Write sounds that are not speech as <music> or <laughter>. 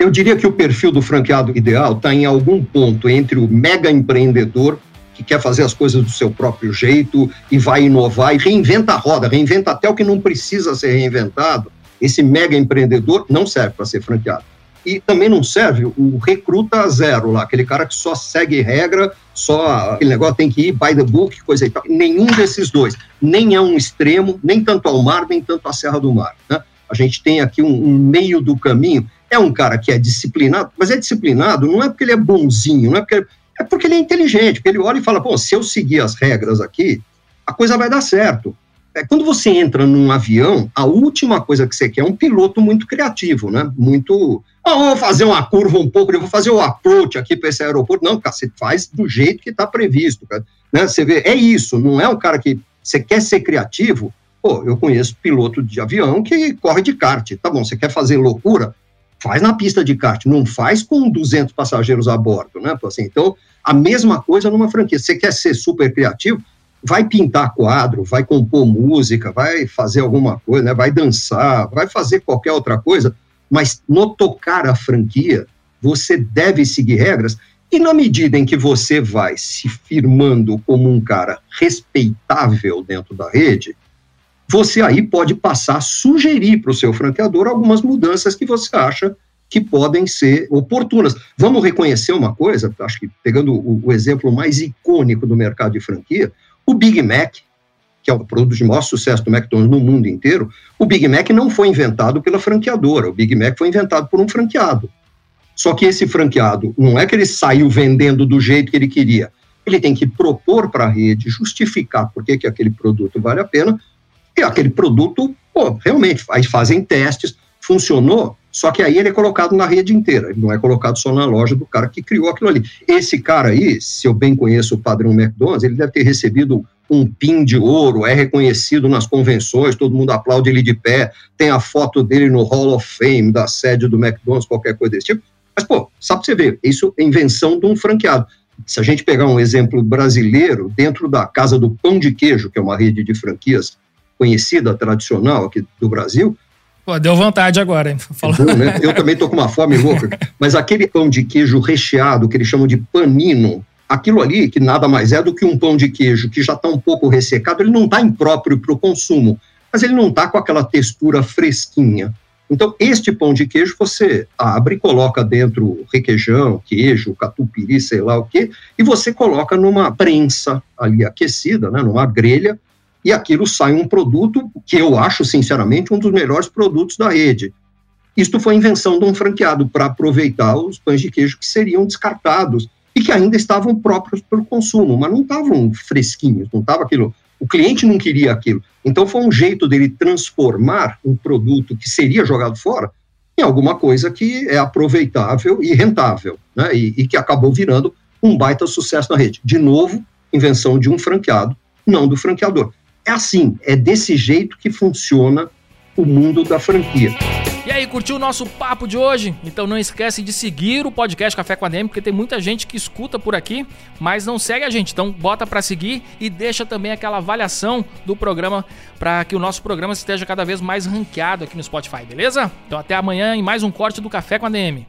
Eu diria que o perfil do franqueado ideal está em algum ponto entre o mega empreendedor que quer fazer as coisas do seu próprio jeito e vai inovar e reinventa a roda, reinventa até o que não precisa ser reinventado. Esse mega empreendedor não serve para ser franqueado. E também não serve o recruta zero lá, aquele cara que só segue regra, só aquele negócio tem que ir by the book, coisa e tal. Nenhum desses dois. Nem é um extremo, nem tanto ao mar, nem tanto à Serra do Mar. Né? A gente tem aqui um, um meio do caminho. É um cara que é disciplinado, mas é disciplinado não é porque ele é bonzinho, não é porque é porque ele é inteligente, porque ele olha e fala, pô, se eu seguir as regras aqui, a coisa vai dar certo. É, quando você entra num avião, a última coisa que você quer é um piloto muito criativo, né? Muito. Ah, vou fazer uma curva um pouco, eu vou fazer o approach aqui para esse aeroporto. Não, cara, você faz do jeito que está previsto, cara. Né? Você vê, é isso, não é um cara que. Você quer ser criativo? Pô, eu conheço piloto de avião que corre de kart. Tá bom, você quer fazer loucura? Faz na pista de kart, não faz com 200 passageiros a bordo, né? Assim, então, a mesma coisa numa franquia. Você quer ser super criativo? Vai pintar quadro, vai compor música, vai fazer alguma coisa, né? vai dançar, vai fazer qualquer outra coisa, mas no tocar a franquia, você deve seguir regras e na medida em que você vai se firmando como um cara respeitável dentro da rede, você aí pode passar a sugerir para o seu franqueador algumas mudanças que você acha que podem ser oportunas. Vamos reconhecer uma coisa, acho que pegando o, o, exemplo mais icônico do mercado de franquia, o Big Mac, que é o produto de maior sucesso do McDonald's no mundo inteiro, o Big Mac não foi inventado pela franqueadora, o Big Mac foi inventado por um franqueado. Só que esse franqueado, não é que ele saiu vendendo do jeito que ele queria, ele tem que propor para a rede, justificar por que, que aquele produto vale a pena, e aquele produto, pô, realmente, aí fazem testes, funcionou, só que aí ele é colocado na rede inteira, ele não é colocado só na loja do cara que criou aquilo ali. Esse cara aí, se eu bem conheço o padrão McDonald's, ele deve ter recebido um pin de ouro, é reconhecido nas convenções, todo mundo aplaude ele de pé, tem a foto dele no Hall of Fame da sede do McDonald's, qualquer coisa desse tipo. Mas, pô, só pra você ver, isso é invenção de um franqueado. Se a gente pegar um exemplo brasileiro, dentro da Casa do Pão de Queijo, que é uma rede de franquias conhecida, tradicional aqui do Brasil, Pô, deu vontade agora, hein? Bom, né? Eu também tô com uma fome louca. <laughs> Mas aquele pão de queijo recheado, que eles chamam de panino, aquilo ali, que nada mais é do que um pão de queijo que já está um pouco ressecado, ele não está impróprio para o consumo, mas ele não está com aquela textura fresquinha. Então, este pão de queijo você abre, coloca dentro requeijão, queijo, catupiry, sei lá o quê, e você coloca numa prensa ali aquecida, né, numa grelha, e aquilo sai um produto que eu acho, sinceramente, um dos melhores produtos da rede. Isto foi invenção de um franqueado para aproveitar os pães de queijo que seriam descartados e que ainda estavam próprios para o consumo, mas não estavam fresquinhos, não estava aquilo. O cliente não queria aquilo. Então foi um jeito dele transformar um produto que seria jogado fora em alguma coisa que é aproveitável e rentável, né? e, e que acabou virando um baita sucesso na rede. De novo, invenção de um franqueado, não do franqueador. É assim, é desse jeito que funciona o mundo da franquia. E aí, curtiu o nosso papo de hoje? Então não esquece de seguir o podcast Café com a DM, porque tem muita gente que escuta por aqui, mas não segue a gente. Então bota para seguir e deixa também aquela avaliação do programa para que o nosso programa esteja cada vez mais ranqueado aqui no Spotify, beleza? Então até amanhã em mais um corte do Café com a DM.